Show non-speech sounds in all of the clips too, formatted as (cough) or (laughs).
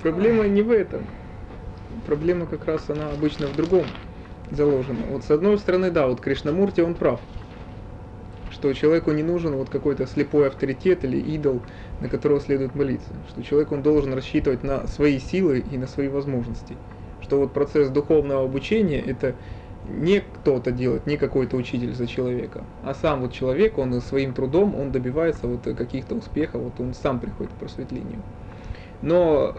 Проблема не в этом. Проблема как раз она обычно в другом заложена. Вот с одной стороны, да, вот Кришнамурти, он прав, что человеку не нужен вот какой-то слепой авторитет или идол, на которого следует молиться, что человек он должен рассчитывать на свои силы и на свои возможности, что вот процесс духовного обучения это не кто-то делает, не какой-то учитель за человека, а сам вот человек, он своим трудом, он добивается вот каких-то успехов, вот он сам приходит к просветлению. Но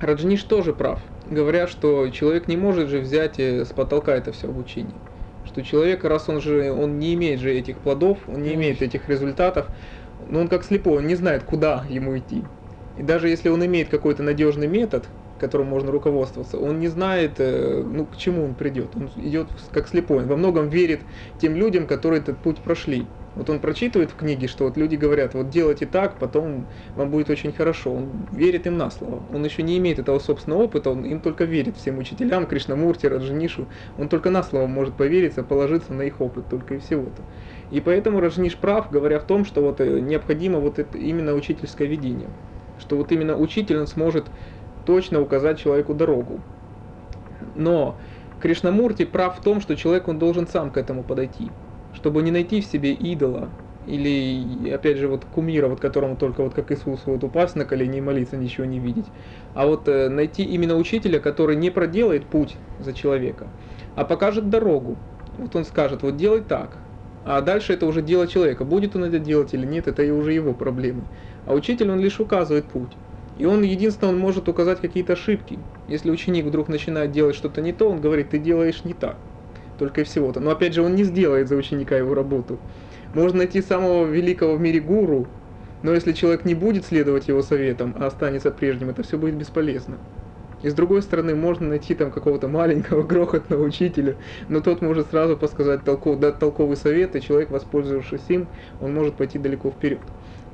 Раджниш тоже прав, говоря, что человек не может же взять э, с потолка это все обучение. Что человек, раз он же, он не имеет же этих плодов, он не имеет этих результатов, но он как слепой, он не знает, куда ему идти. И даже если он имеет какой-то надежный метод, которым можно руководствоваться, он не знает, э, ну, к чему он придет. Он идет как слепой. Он во многом верит тем людям, которые этот путь прошли. Вот он прочитывает в книге, что вот люди говорят, вот делайте так, потом вам будет очень хорошо. Он верит им на слово. Он еще не имеет этого собственного опыта, он им только верит всем учителям, Кришнамурти, Раджнишу. Он только на слово может повериться, положиться на их опыт только и всего-то. И поэтому Раджниш прав, говоря в том, что вот э, необходимо вот это именно учительское видение. Что вот именно учитель он сможет точно указать человеку дорогу. Но Кришнамурти прав в том, что человек он должен сам к этому подойти чтобы не найти в себе идола, или, опять же, вот кумира, вот которому только вот как Иисус вот упасть на колени и молиться, ничего не видеть. А вот э, найти именно учителя, который не проделает путь за человека, а покажет дорогу. Вот он скажет, вот делай так. А дальше это уже дело человека. Будет он это делать или нет, это и уже его проблемы. А учитель, он лишь указывает путь. И он, единственное, он может указать какие-то ошибки. Если ученик вдруг начинает делать что-то не то, он говорит, ты делаешь не так только и всего-то. Но опять же, он не сделает за ученика его работу. Можно найти самого великого в мире гуру, но если человек не будет следовать его советам, а останется прежним, это все будет бесполезно. И с другой стороны, можно найти там какого-то маленького (laughs) грохотного учителя, но тот может сразу подсказать толков, дать толковый совет, и человек, воспользовавшись им, он может пойти далеко вперед.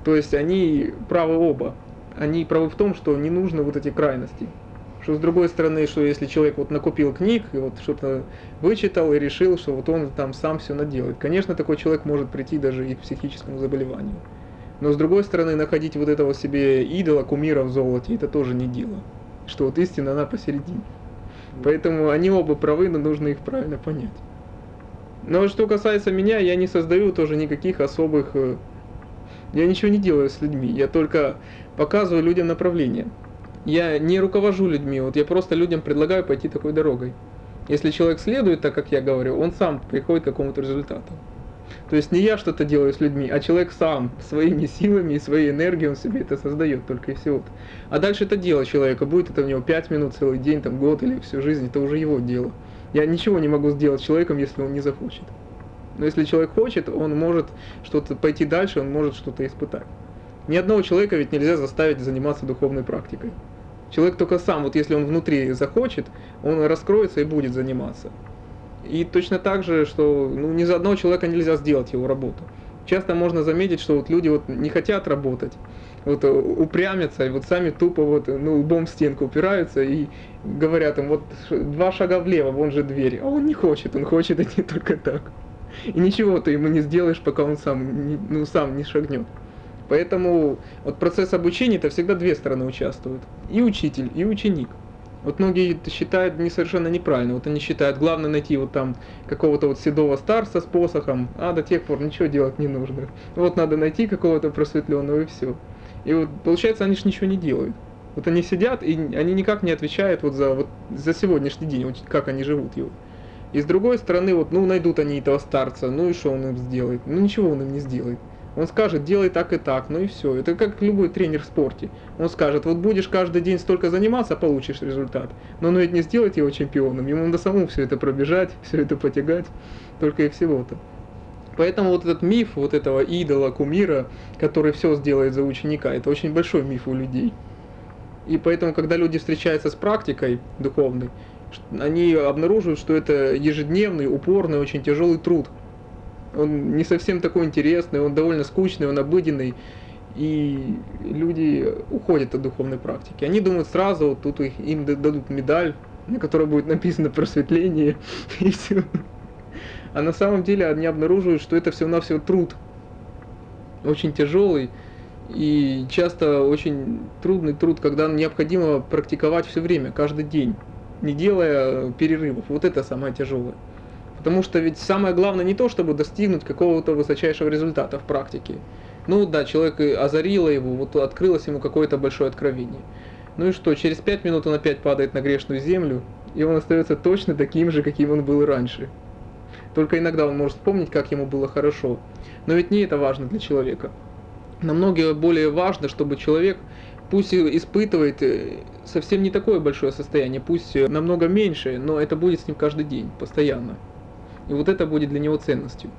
То есть они правы оба. Они правы в том, что не нужно вот эти крайности. Что с другой стороны, что если человек вот накупил книг и вот что-то вычитал и решил, что вот он там сам все наделает. Конечно, такой человек может прийти даже и к психическому заболеванию. Но с другой стороны, находить вот этого себе идола, кумира в золоте, это тоже не дело. Что вот истина, она посередине. Поэтому они оба правы, но нужно их правильно понять. Но что касается меня, я не создаю тоже никаких особых... Э, я ничего не делаю с людьми, я только показываю людям направление я не руковожу людьми, вот я просто людям предлагаю пойти такой дорогой. Если человек следует так, как я говорю, он сам приходит к какому-то результату. То есть не я что-то делаю с людьми, а человек сам своими силами и своей энергией он себе это создает только и всего. А дальше это дело человека, будет это у него 5 минут, целый день, там год или всю жизнь, это уже его дело. Я ничего не могу сделать человеком, если он не захочет. Но если человек хочет, он может что-то пойти дальше, он может что-то испытать. Ни одного человека ведь нельзя заставить заниматься духовной практикой. Человек только сам, вот если он внутри захочет, он раскроется и будет заниматься. И точно так же, что ну, ни за одного человека нельзя сделать его работу. Часто можно заметить, что вот люди вот не хотят работать, вот э, упрямятся, и вот сами тупо вот, ну, лбом в стенку упираются и говорят им, вот два шага влево, вон же дверь, а он не хочет, он хочет идти (laughs) только так. И ничего ты ему не сделаешь, пока он сам, ну, сам не шагнет. Поэтому вот процесс обучения это всегда две стороны участвуют. И учитель, и ученик. Вот многие считают не совершенно неправильно. Вот они считают, главное найти вот там какого-то вот седого старца с посохом, а до тех пор ничего делать не нужно. Вот надо найти какого-то просветленного и все. И вот получается, они же ничего не делают. Вот они сидят, и они никак не отвечают вот за, вот, за сегодняшний день, вот как они живут его. И с другой стороны, вот, ну, найдут они этого старца, ну и что он им сделает? Ну, ничего он им не сделает. Он скажет, делай так и так, ну и все. Это как любой тренер в спорте. Он скажет, вот будешь каждый день столько заниматься, получишь результат. Но он ведь не сделает его чемпионом, ему надо самому все это пробежать, все это потягать, только и всего-то. Поэтому вот этот миф вот этого идола, кумира, который все сделает за ученика, это очень большой миф у людей. И поэтому, когда люди встречаются с практикой духовной, они обнаруживают, что это ежедневный, упорный, очень тяжелый труд – он не совсем такой интересный, он довольно скучный, он обыденный. И люди уходят от духовной практики. Они думают сразу, вот тут их, им дадут медаль, на которой будет написано просветление, (laughs) и все. А на самом деле они обнаруживают, что это все-навсего труд. Очень тяжелый. И часто очень трудный труд, когда необходимо практиковать все время, каждый день, не делая перерывов. Вот это самое тяжелое. Потому что ведь самое главное не то, чтобы достигнуть какого-то высочайшего результата в практике. Ну да, человек озарило его, вот открылось ему какое-то большое откровение. Ну и что, через пять минут он опять падает на грешную землю, и он остается точно таким же, каким он был раньше. Только иногда он может вспомнить, как ему было хорошо. Но ведь не это важно для человека. Намного более важно, чтобы человек пусть испытывает э, совсем не такое большое состояние, пусть намного меньше, но это будет с ним каждый день, постоянно. И вот это будет для него ценностью.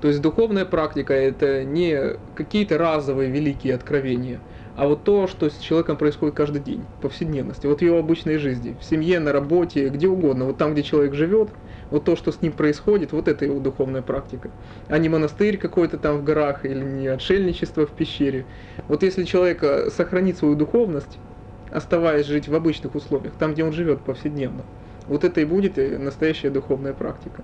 То есть духовная практика это не какие-то разовые великие откровения, а вот то, что с человеком происходит каждый день, повседневности, вот в его обычной жизни, в семье, на работе, где угодно, вот там, где человек живет, вот то, что с ним происходит, вот это его духовная практика. А не монастырь какой-то там в горах или не отшельничество в пещере. Вот если человек э, сохранит свою духовность, оставаясь жить в обычных условиях, там, где он живет повседневно, вот это и будет э, настоящая духовная практика.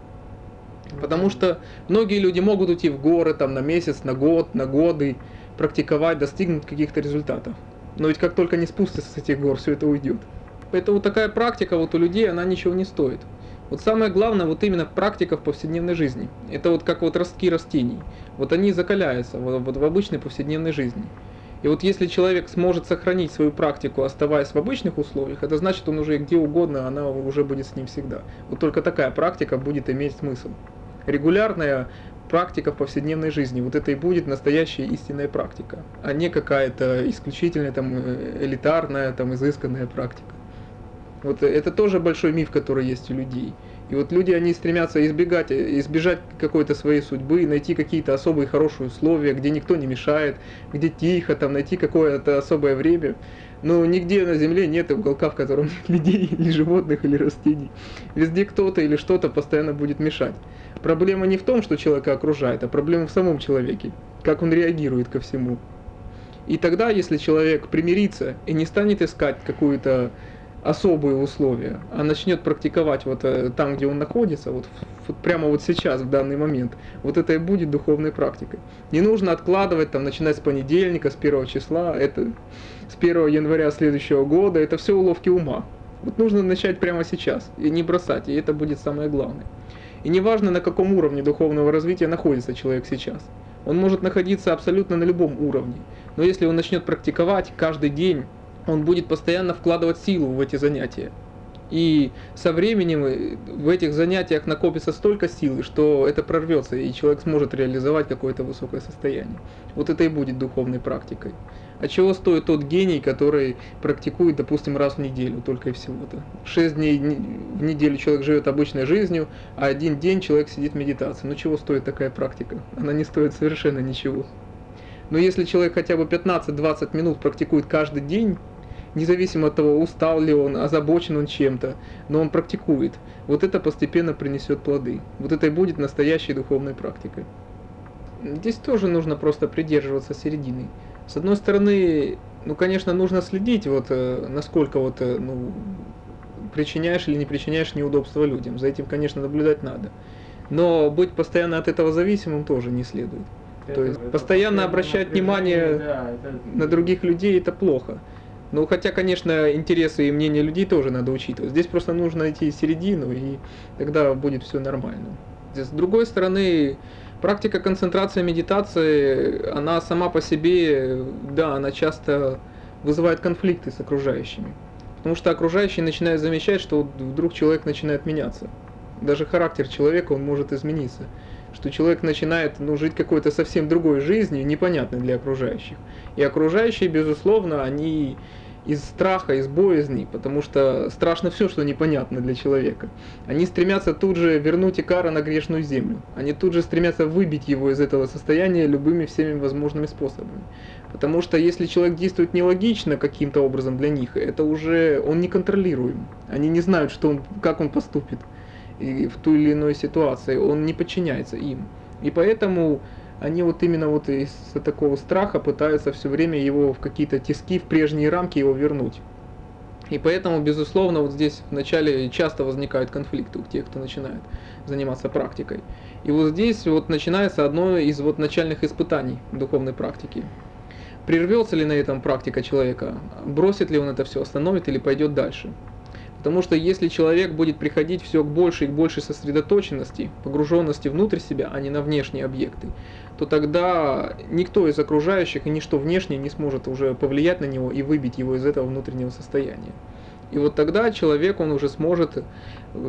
Потому что многие люди могут уйти в горы там на месяц, на год, на годы, практиковать, достигнуть каких-то результатов. Но ведь как только не спустятся с этих гор, все это уйдет. Поэтому такая практика вот у людей, она ничего не стоит. Вот самое главное, вот именно практика в повседневной жизни. Это вот как вот ростки растений. Вот они закаляются вот, вот в обычной повседневной жизни. И вот если человек сможет сохранить свою практику, оставаясь в обычных условиях, это значит, он уже где угодно, она уже будет с ним всегда. Вот только такая практика будет иметь смысл. Регулярная практика в повседневной жизни. Вот это и будет настоящая истинная практика, а не какая-то исключительная, там, э, элитарная, там, изысканная практика. Вот это тоже большой миф, который есть у людей. И вот люди, они стремятся избегать, избежать какой-то своей судьбы, найти какие-то особые хорошие условия, где никто не мешает, где тихо, там, найти какое-то особое время. Но нигде на Земле нет уголка, в котором (laughs) нет людей, или животных, или растений. Везде кто-то или что-то постоянно будет мешать. Проблема не в том, что человека окружает, а проблема в самом человеке, как он реагирует ко всему. И тогда, если человек примирится и не станет искать какую-то особые условия, а начнет практиковать вот э, там, где он находится, вот, вот прямо вот сейчас, в данный момент, вот это и будет духовной практикой. Не нужно откладывать, там, начинать с понедельника, с первого числа, это с 1 января следующего года, это все уловки ума. Вот нужно начать прямо сейчас и не бросать, и это будет самое главное. И неважно, на каком уровне духовного развития находится человек сейчас. Он может находиться абсолютно на любом уровне. Но если он начнет практиковать каждый день, он будет постоянно вкладывать силу в эти занятия. И со временем э, в этих занятиях накопится столько силы, что это прорвется, и человек сможет реализовать какое-то высокое состояние. Вот это и будет духовной практикой. А чего стоит тот гений, который практикует, допустим, раз в неделю только и всего-то? Шесть дней в неделю человек живет обычной жизнью, а один день человек сидит в медитации. Ну чего стоит такая практика? Она не стоит совершенно ничего. Но если человек хотя бы 15-20 минут практикует каждый день, независимо от того, устал ли он, озабочен он чем-то, но он практикует. Вот это постепенно принесет плоды. Вот это и будет настоящей духовной практикой. Здесь тоже нужно просто придерживаться середины. С одной стороны, ну, конечно, нужно следить, вот, э, насколько вот, э, ну, причиняешь или не причиняешь неудобства людям. За этим, конечно, наблюдать надо. Но быть постоянно от этого зависимым тоже не следует. Это, То есть постоянно обращать внимание да, это... на других людей это плохо. Ну, хотя, конечно, интересы и мнения людей тоже надо учитывать. Здесь просто нужно найти середину, и тогда будет все нормально. С другой стороны, практика концентрации медитации, она сама по себе, да, она часто вызывает конфликты с окружающими. Потому что окружающие начинают замечать, что вдруг человек начинает меняться. Даже характер человека, он может измениться. Что человек начинает ну, жить какой-то совсем другой жизнью, непонятной для окружающих. И окружающие, безусловно, они из страха, из боязни, потому что страшно все, что непонятно для человека. Они стремятся тут же вернуть Икара на грешную землю. Они тут же стремятся выбить его из этого состояния любыми всеми возможными способами. Потому что если человек действует нелогично каким-то образом для них, это уже он не контролируем. Они не знают, что он, как он поступит и в ту или иной ситуации. Он не подчиняется им. И поэтому они вот именно вот из-за такого страха пытаются все время его в какие-то тиски, в прежние рамки его вернуть. И поэтому, безусловно, вот здесь вначале часто возникают конфликты у тех, кто начинает заниматься практикой. И вот здесь вот начинается одно из вот начальных испытаний духовной практики. Прервется ли на этом практика человека, бросит ли он это все, остановит или пойдет дальше. Потому что если человек будет приходить все к большей и большей сосредоточенности, погруженности внутрь себя, а не на внешние объекты, то тогда никто из окружающих и ничто внешнее не сможет уже повлиять на него и выбить его из этого внутреннего состояния. И вот тогда человек, он уже сможет э,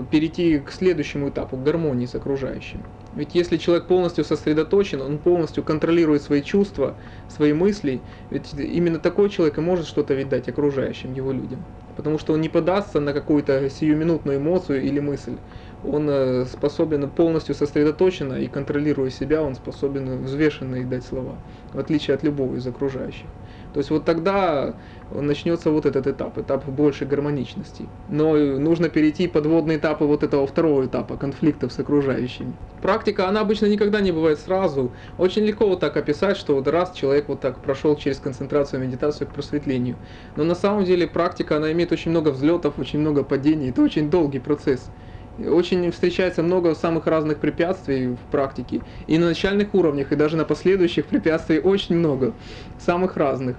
перейти к следующему этапу, к гармонии с окружающим. Ведь если человек полностью сосредоточен, он полностью контролирует свои чувства, свои мысли, ведь именно такой человек и может что-то видать окружающим, его людям. Потому что он не подастся на какую-то сиюминутную эмоцию или мысль. Он э, способен полностью сосредоточенно и контролируя себя, он способен взвешенно дать слова, в отличие от любого из окружающих. То есть вот тогда начнется вот этот этап, этап большей гармоничности. Но нужно перейти подводные этапы вот этого второго этапа, конфликтов с окружающими. Практика, она обычно никогда не бывает сразу. Очень легко вот так описать, что вот раз человек вот так прошел через концентрацию, медитацию к просветлению. Но на самом деле практика, она имеет очень много взлетов, очень много падений. Это очень долгий процесс. Очень встречается много самых разных препятствий в практике. И на начальных уровнях, и даже на последующих препятствий очень много. Самых разных.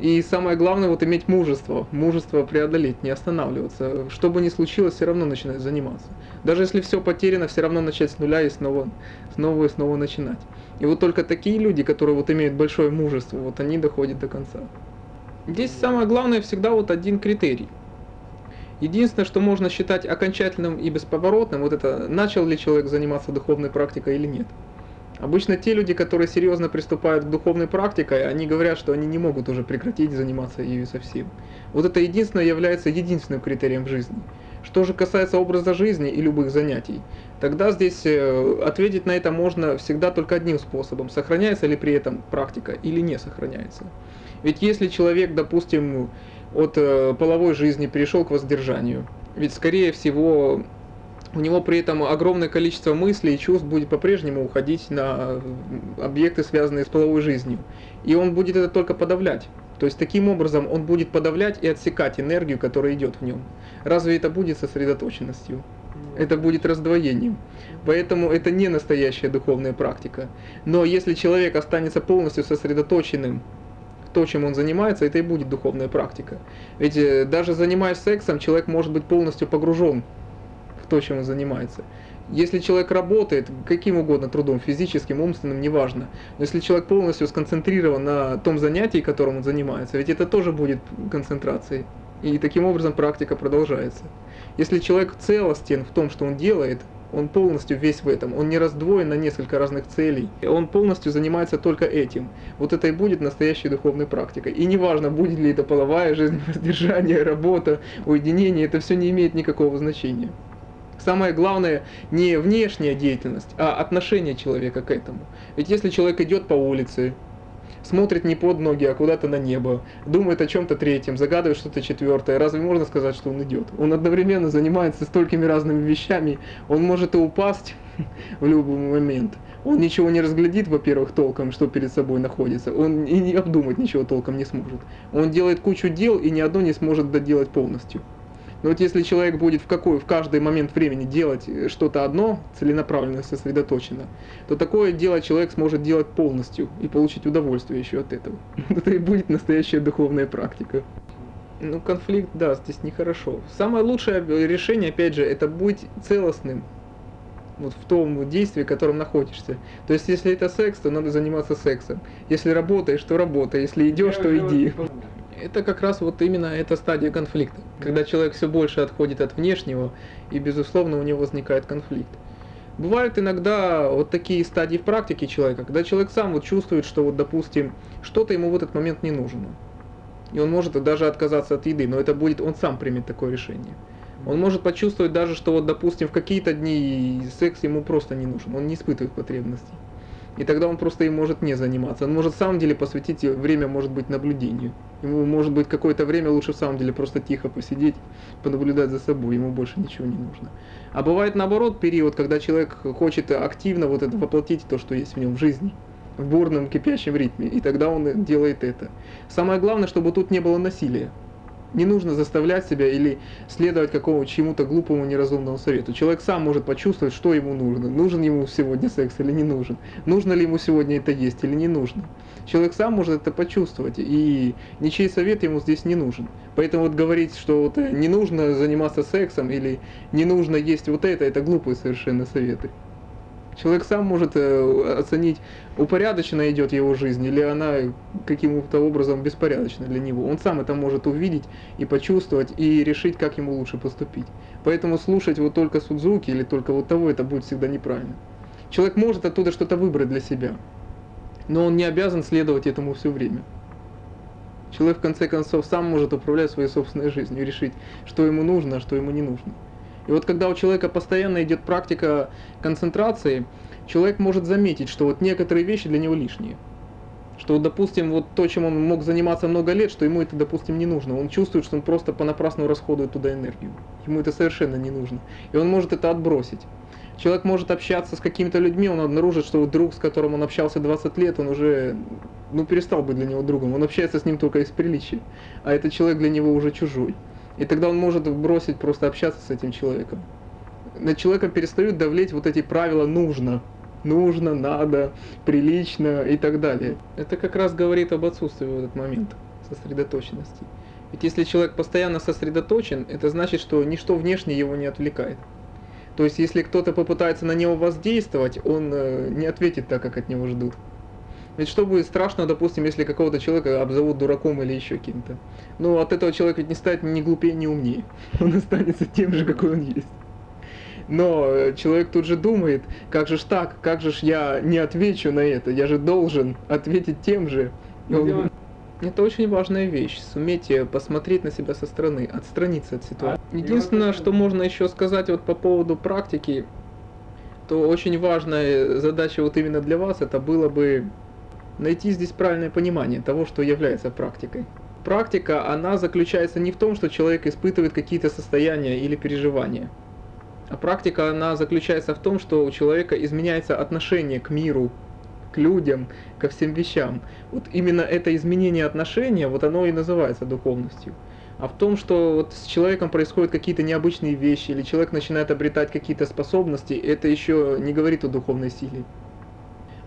И самое главное, вот иметь мужество, мужество преодолеть, не останавливаться. Что бы ни случилось, все равно начинать заниматься. Даже если все потеряно, все равно начать с нуля и снова, снова и снова начинать. И вот только такие люди, которые вот имеют большое мужество, вот они доходят до конца. Здесь самое главное всегда вот один критерий – Единственное, что можно считать окончательным и бесповоротным, вот это, начал ли человек заниматься духовной практикой или нет. Обычно те люди, которые серьезно приступают к духовной практике, они говорят, что они не могут уже прекратить заниматься ею совсем. Вот это единственное является единственным критерием в жизни. Что же касается образа жизни и любых занятий, тогда здесь э, ответить на это можно всегда только одним способом. Сохраняется ли при этом практика или не сохраняется. Ведь если человек, допустим, от э, половой жизни перешел к воздержанию. Ведь, скорее всего, у него при этом огромное количество мыслей и чувств будет по-прежнему уходить на объекты, связанные с половой жизнью. И он будет это только подавлять. То есть таким образом он будет подавлять и отсекать энергию, которая идет в нем. Разве это будет сосредоточенностью? Это будет раздвоением. Поэтому это не настоящая духовная практика. Но если человек останется полностью сосредоточенным то, чем он занимается, это и будет духовная практика. Ведь э, даже занимаясь сексом, человек может быть полностью погружен в то, чем он занимается. Если человек работает каким угодно трудом, физическим, умственным, неважно, но если человек полностью сконцентрирован на том занятии, которым он занимается, ведь это тоже будет концентрацией. И таким образом практика продолжается. Если человек целостен в том, что он делает, он полностью весь в этом, он не раздвоен на несколько разных целей, он полностью занимается только этим. Вот это и будет настоящей духовной практикой. И неважно, будет ли это половая жизнь, (laughs) воздержание, работа, уединение, это все не имеет никакого значения. Самое главное не внешняя деятельность, а отношение человека к этому. Ведь если человек идет по улице, смотрит не под ноги, а куда-то на небо, думает о чем-то третьем, загадывает что-то четвертое. Разве можно сказать, что он идет? Он одновременно занимается столькими разными вещами, он может и упасть (laughs) в любой момент. Он ничего не разглядит, во-первых, толком, что перед собой находится. Он и не обдумать ничего толком не сможет. Он делает кучу дел и ни одно не сможет доделать полностью. Но вот если человек будет в, какой, в каждый момент времени делать э, что-то одно, целенаправленно, сосредоточенно, то такое дело человек сможет делать полностью и получить удовольствие еще от этого. (laughs) Это и будет настоящая духовная практика. Ну, конфликт, да, здесь нехорошо. Самое лучшее решение, опять же, это быть целостным, вот в том действии, в котором находишься. То есть, если это секс, то надо заниматься сексом. Если работаешь, то работай. Если идешь, то иди это как раз вот именно эта стадия конфликта, когда человек все больше отходит от внешнего, и, безусловно, у него возникает конфликт. Бывают иногда вот такие стадии в практике человека, когда человек сам вот чувствует, что вот, допустим, что-то ему в этот момент не нужно. И он может даже отказаться от еды, но это будет, он сам примет такое решение. Он может почувствовать даже, что вот, допустим, в какие-то дни секс ему просто не нужен, он не испытывает потребностей. И тогда он просто им может не заниматься. Он может в самом деле посвятить время, может быть, наблюдению. Ему может быть какое-то время лучше в самом деле просто тихо посидеть, понаблюдать за собой, ему больше ничего не нужно. А бывает наоборот период, когда человек хочет активно вот это воплотить то, что есть в нем в жизни, в бурном кипящем ритме, и тогда он делает это. Самое главное, чтобы тут не было насилия. Не нужно заставлять себя или следовать какому чему-то глупому неразумному совету. Человек сам может почувствовать, что ему нужно. Нужен ему сегодня секс или не нужен. Нужно ли ему сегодня это есть или не нужно. Человек сам может это почувствовать, и ничей совет ему здесь не нужен. Поэтому вот говорить, что вот э, не нужно заниматься сексом или не нужно есть вот это, это глупые совершенно советы. Человек сам может э, оценить, упорядоченно идет его жизнь или она каким-то образом беспорядочна для него. Он сам это может увидеть и почувствовать и решить, как ему лучше поступить. Поэтому слушать вот только Судзуки или только вот того, это будет всегда неправильно. Человек может оттуда что-то выбрать для себя, но он не обязан следовать этому все время. Человек в конце концов сам может управлять своей собственной жизнью и решить, что ему нужно, а что ему не нужно. И вот когда у человека постоянно идет практика концентрации, человек может заметить, что вот некоторые вещи для него лишние. Что, допустим, вот то, чем он мог заниматься много лет, что ему это, допустим, не нужно. Он чувствует, что он просто понапрасну расходует туда энергию. Ему это совершенно не нужно. И он может это отбросить. Человек может общаться с какими-то людьми, он обнаружит, что друг, с которым он общался 20 лет, он уже ну, перестал быть для него другом. Он общается с ним только из приличия. А этот человек для него уже чужой. И тогда он может бросить просто общаться с этим человеком. На человека перестают давлеть вот эти правила «нужно», «нужно», «надо», «прилично» и так далее. Это как раз говорит об отсутствии в этот момент сосредоточенности. Ведь если человек постоянно сосредоточен, это значит, что ничто внешнее его не отвлекает. То есть, если кто-то попытается на него воздействовать, он э, не ответит так, как от него ждут. Ведь что будет страшно, допустим, если какого-то человека обзовут дураком или еще кем-то? Ну, от этого человек ведь не станет ни глупее, ни умнее. (laughs) Он останется тем же, какой он есть. Но э, человек тут же думает, как же ж так, как же ж я не отвечу на это, я же должен ответить тем же. Он... Это очень важная вещь, суметь посмотреть на себя со стороны, отстраниться от ситуации. А, Единственное, что можно еще сказать вот по поводу практики, то очень важная задача вот именно для вас, это было бы найти здесь правильное понимание того, что является практикой. Практика, она заключается не в том, что человек испытывает какие-то состояния или переживания. А практика, она заключается в том, что у человека изменяется отношение к миру, к людям, ко всем вещам. Вот именно это изменение отношения, вот оно и называется духовностью. А в том, что вот с человеком происходят какие-то необычные вещи, или человек начинает обретать какие-то способности, это еще не говорит о духовной силе.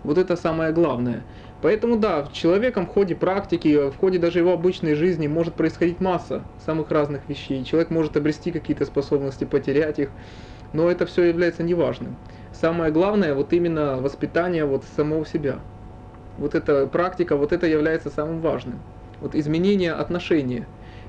Вот это самое главное. Поэтому да, человеком в ходе практики, в ходе даже его обычной жизни может происходить масса самых разных вещей. Человек может обрести какие-то способности, потерять их, но это все является неважным. Самое главное вот именно воспитание вот самого себя. Вот эта практика, вот это является самым важным. Вот изменение отношения.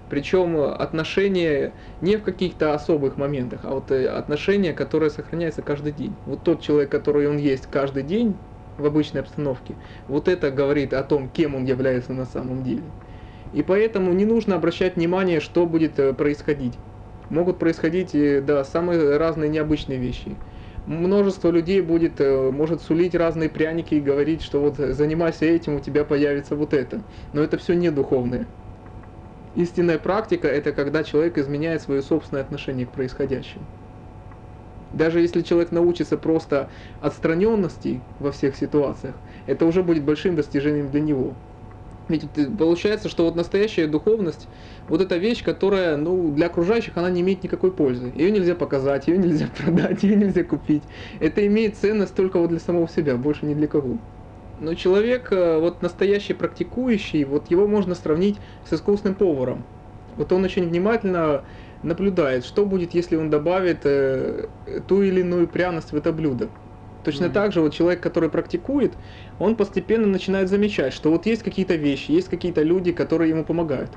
Причем отношения не в каких-то особых моментах, а вот э, отношения, которые сохраняются каждый день. Вот тот человек, который он есть каждый день, в обычной обстановке. Вот это говорит о том, кем он является на самом деле. И поэтому не нужно обращать внимание, что будет э, происходить. Могут происходить, э, да, самые разные необычные вещи. Множество людей будет, э, может сулить разные пряники и говорить, что вот занимайся этим, у тебя появится вот это. Но это все не духовное. Истинная практика – это когда человек изменяет свое собственное отношение к происходящему. Даже если человек научится просто отстраненности во всех ситуациях, это уже будет большим достижением для него. Ведь получается, что вот настоящая духовность, вот эта вещь, которая, ну, для окружающих она не имеет никакой пользы. Ее нельзя показать, ее нельзя (laughs) продать, ее нельзя купить. Это имеет ценность только вот для самого себя, больше ни для кого. Но человек, э, вот настоящий практикующий, вот его можно сравнить с искусным поваром. Вот он очень внимательно наблюдает, что будет, если он добавит э, ту или иную пряность в это блюдо. Точно mm-hmm. так же вот человек, который практикует, он постепенно начинает замечать, что вот есть какие-то вещи, есть какие-то люди, которые ему помогают,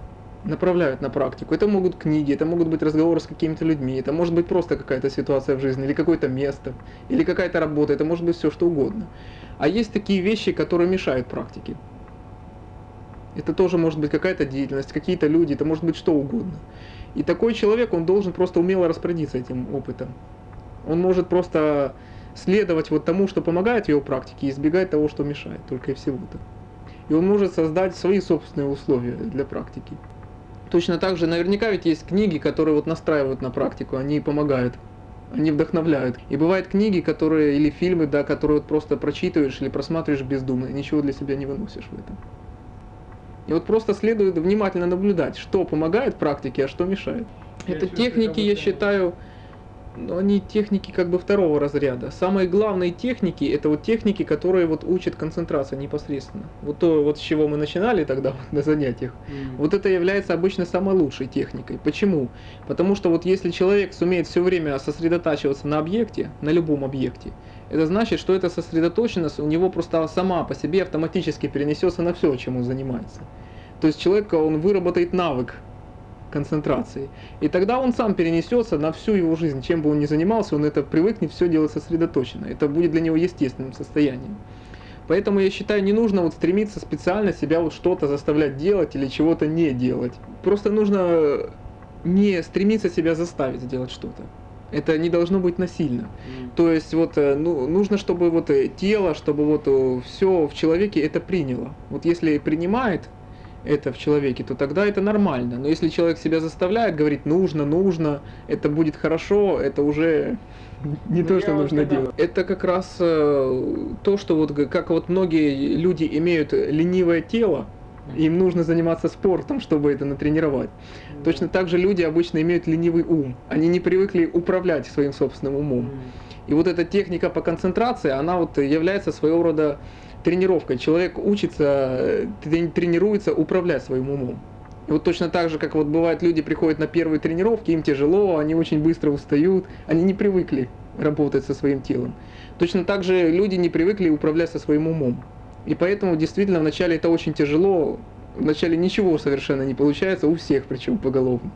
направляют на практику. Это могут книги, это могут быть разговоры с какими-то людьми, это может быть просто какая-то ситуация в жизни, или какое-то место, или какая-то работа, это может быть все что угодно. А есть такие вещи, которые мешают практике. Это тоже может быть какая-то деятельность, какие-то люди, это может быть что угодно. И такой человек, он должен просто умело распорядиться этим опытом. Он может просто следовать вот тому, что помогает в его практике, и избегать того, что мешает, только и всего-то. И он может создать свои собственные условия для практики. Точно так же наверняка ведь есть книги, которые вот настраивают на практику, они помогают, они вдохновляют. И бывают книги, которые, или фильмы, да, которые вот просто прочитываешь или просматриваешь бездумно, и ничего для себя не выносишь в этом. И вот просто следует внимательно наблюдать, что помогает практике, а что мешает. Я Это техники, я считаю, ну, они техники как бы второго разряда. Самые главные техники это вот техники, которые вот учат концентрации непосредственно. Вот то, вот с чего мы начинали тогда вот (laughs) на занятиях. М. Вот это является обычно самой лучшей техникой. Почему? Потому что вот если человек сумеет все время сосредотачиваться на объекте, на любом объекте, это значит, что эта сосредоточенность у него просто сама по себе автоматически перенесется на все, чем он занимается. То есть человек, он выработает навык концентрации. И тогда он сам перенесется на всю его жизнь. Чем бы он ни занимался, он это привыкнет все делать сосредоточенно. Это будет для него естественным состоянием. Поэтому я считаю, не нужно вот стремиться специально себя вот что-то заставлять делать или чего-то не делать. Просто нужно не стремиться себя заставить сделать что-то. Это не должно быть насильно. М. То есть вот э, ну, нужно, чтобы вот э, тело, чтобы вот все в человеке это приняло. Вот если принимает это в человеке, то тогда это нормально. Но если человек себя заставляет говорить нужно, нужно, это будет хорошо, это уже не Ну, то, что нужно делать. Это как раз э, то, что вот как вот многие люди имеют ленивое тело, им нужно заниматься спортом, чтобы это натренировать. Точно так же люди обычно имеют ленивый ум. Они не привыкли управлять своим собственным умом. И вот эта техника по концентрации, она вот является своего рода тренировкой. Человек учится, э, трени- тренируется управлять своим умом. И вот точно так же, как вот бывает, люди приходят на первые тренировки, им тяжело, они очень быстро устают, они не привыкли работать со своим телом. Точно так же люди не привыкли управлять со своим умом. И поэтому действительно вначале это очень тяжело, вначале ничего совершенно не получается, у всех причем поголовно.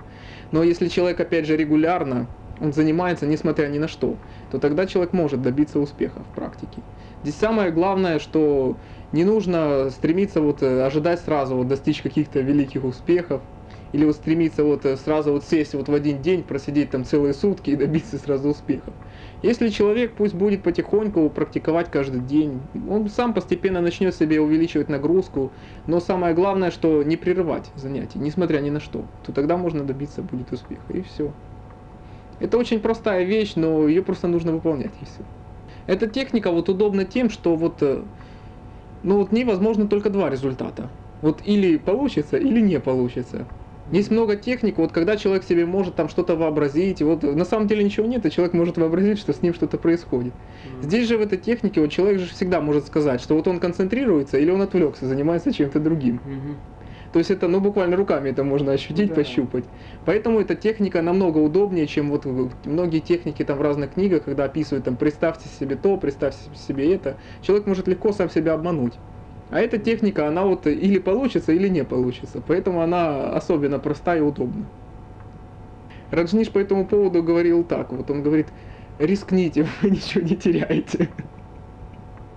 Но если человек, опять же, регулярно, он занимается, несмотря ни на что, то тогда человек может добиться успеха в практике. Здесь самое главное, что не нужно стремиться вот э, ожидать сразу вот достичь каких-то великих успехов, или вот стремиться вот э, сразу вот сесть вот в один день, просидеть там целые сутки и добиться сразу успехов. Если человек пусть будет потихоньку практиковать каждый день, он сам постепенно начнет себе увеличивать нагрузку, но самое главное, что не прерывать занятия, несмотря ни на что, то тогда можно добиться будет успеха, и все. Это очень простая вещь, но ее просто нужно выполнять, и все. Эта техника вот удобна тем, что вот, э, ну вот невозможно только два результата. Вот или получится, или не получится. Есть много техник, вот когда человек себе может там что-то вообразить, и вот на самом деле ничего нет, и человек может вообразить, что с ним что-то происходит. М. Здесь же в этой технике вот человек же всегда может сказать, что вот он концентрируется или он отвлекся, занимается чем-то другим. Мгм. То есть это, ну, буквально руками это можно ощутить, Да. пощупать. Поэтому эта техника намного удобнее, чем вот многие техники там в разных книгах, когда описывают там представьте себе то, представьте себе это. Человек может легко сам себя обмануть. А эта техника, она вот или получится, или не получится. Поэтому она особенно проста и удобна. Раджниш по этому поводу говорил так, вот он говорит, рискните, (laughs) вы ничего не теряете.